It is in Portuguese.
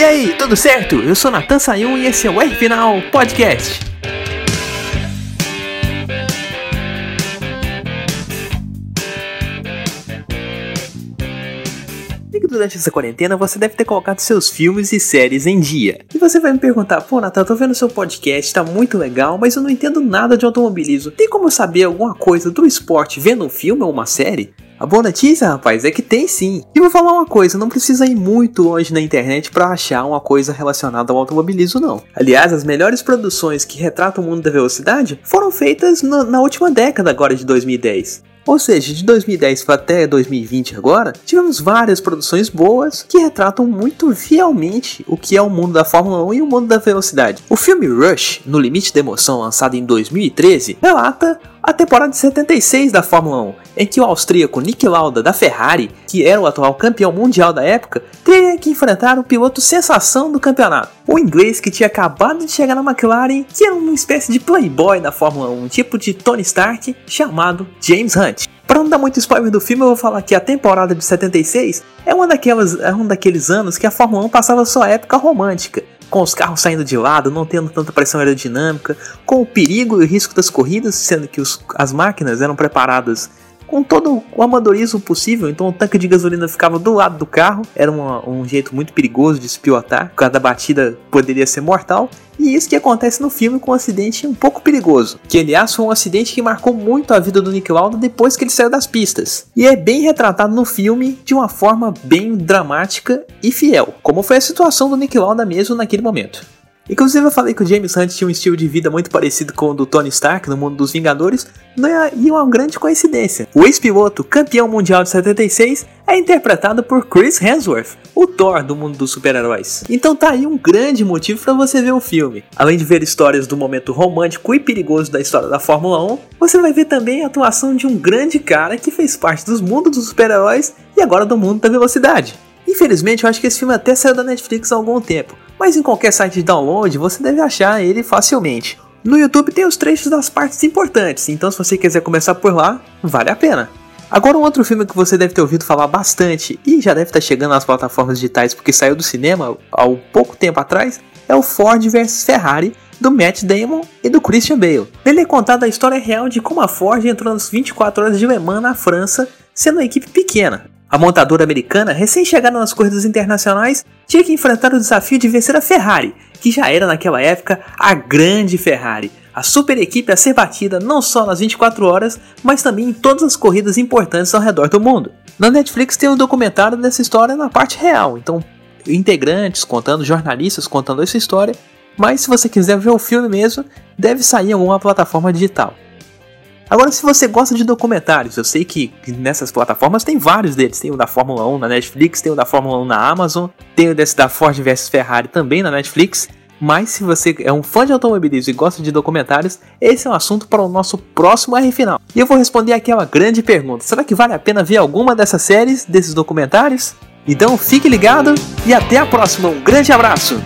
E aí, tudo certo? Eu sou Natan Sayun e esse é o R Final Podcast. durante essa quarentena você deve ter colocado seus filmes e séries em dia. E você vai me perguntar, pô, Natal, tô vendo seu podcast, tá muito legal, mas eu não entendo nada de automobilismo. Tem como eu saber alguma coisa do esporte vendo um filme ou uma série? A boa notícia, rapaz, é que tem sim. E vou falar uma coisa, não precisa ir muito longe na internet para achar uma coisa relacionada ao automobilismo, não. Aliás, as melhores produções que retratam o mundo da velocidade foram feitas no, na última década agora de 2010. Ou seja, de 2010 até 2020 agora, tivemos várias produções boas que retratam muito fielmente o que é o mundo da Fórmula 1 e o mundo da velocidade. O filme Rush, No Limite da Emoção, lançado em 2013, relata a temporada de 76 da Fórmula 1, em que o austríaco Nick Lauda da Ferrari, que era o atual campeão mundial da época, teria que enfrentar o piloto sensação do campeonato, o inglês que tinha acabado de chegar na McLaren, que era uma espécie de playboy da Fórmula 1, um tipo de Tony Stark, chamado James Hunt. Para não dar muito spoiler do filme, eu vou falar que a temporada de 76 é uma daquelas, é um daqueles anos que a Fórmula 1 passava sua época romântica, com os carros saindo de lado, não tendo tanta pressão aerodinâmica, com o perigo e o risco das corridas, sendo que os, as máquinas eram preparadas com todo o amadorismo possível, então o tanque de gasolina ficava do lado do carro, era uma, um jeito muito perigoso de se pilotar, cada batida poderia ser mortal, e isso que acontece no filme com um acidente um pouco perigoso, que aliás foi um acidente que marcou muito a vida do Nick Lauda depois que ele saiu das pistas, e é bem retratado no filme de uma forma bem dramática e fiel, como foi a situação do Nick Lauda mesmo naquele momento. Inclusive eu falei que o James Hunt tinha um estilo de vida muito parecido com o do Tony Stark no mundo dos Vingadores, é, e uma grande coincidência. O ex-piloto, campeão mundial de 76, é interpretado por Chris Hemsworth, o Thor do mundo dos super-heróis. Então tá aí um grande motivo para você ver o filme. Além de ver histórias do momento romântico e perigoso da história da Fórmula 1, você vai ver também a atuação de um grande cara que fez parte dos mundos dos super-heróis e agora do mundo da velocidade. Infelizmente, eu acho que esse filme até saiu da Netflix há algum tempo, mas em qualquer site de download você deve achar ele facilmente. No YouTube tem os trechos das partes importantes, então se você quiser começar por lá, vale a pena. Agora um outro filme que você deve ter ouvido falar bastante e já deve estar chegando nas plataformas digitais porque saiu do cinema há pouco tempo atrás, é o Ford vs Ferrari do Matt Damon e do Christian Bale. Nele é contada a história real de como a Ford entrou nas 24 horas de Le Mans na França, sendo uma equipe pequena. A montadora americana, recém-chegada nas corridas internacionais, tinha que enfrentar o desafio de vencer a Ferrari, que já era naquela época a grande Ferrari, a super equipe a ser batida não só nas 24 horas, mas também em todas as corridas importantes ao redor do mundo. Na Netflix tem um documentário dessa história na parte real, então integrantes contando, jornalistas contando essa história, mas se você quiser ver o filme mesmo, deve sair em alguma plataforma digital. Agora, se você gosta de documentários, eu sei que nessas plataformas tem vários deles. Tem o da Fórmula 1 na Netflix, tem o da Fórmula 1 na Amazon, tem o desse da Ford vs Ferrari também na Netflix. Mas se você é um fã de automobilismo e gosta de documentários, esse é um assunto para o nosso próximo R final. E eu vou responder aquela grande pergunta: será que vale a pena ver alguma dessas séries, desses documentários? Então fique ligado e até a próxima. Um grande abraço!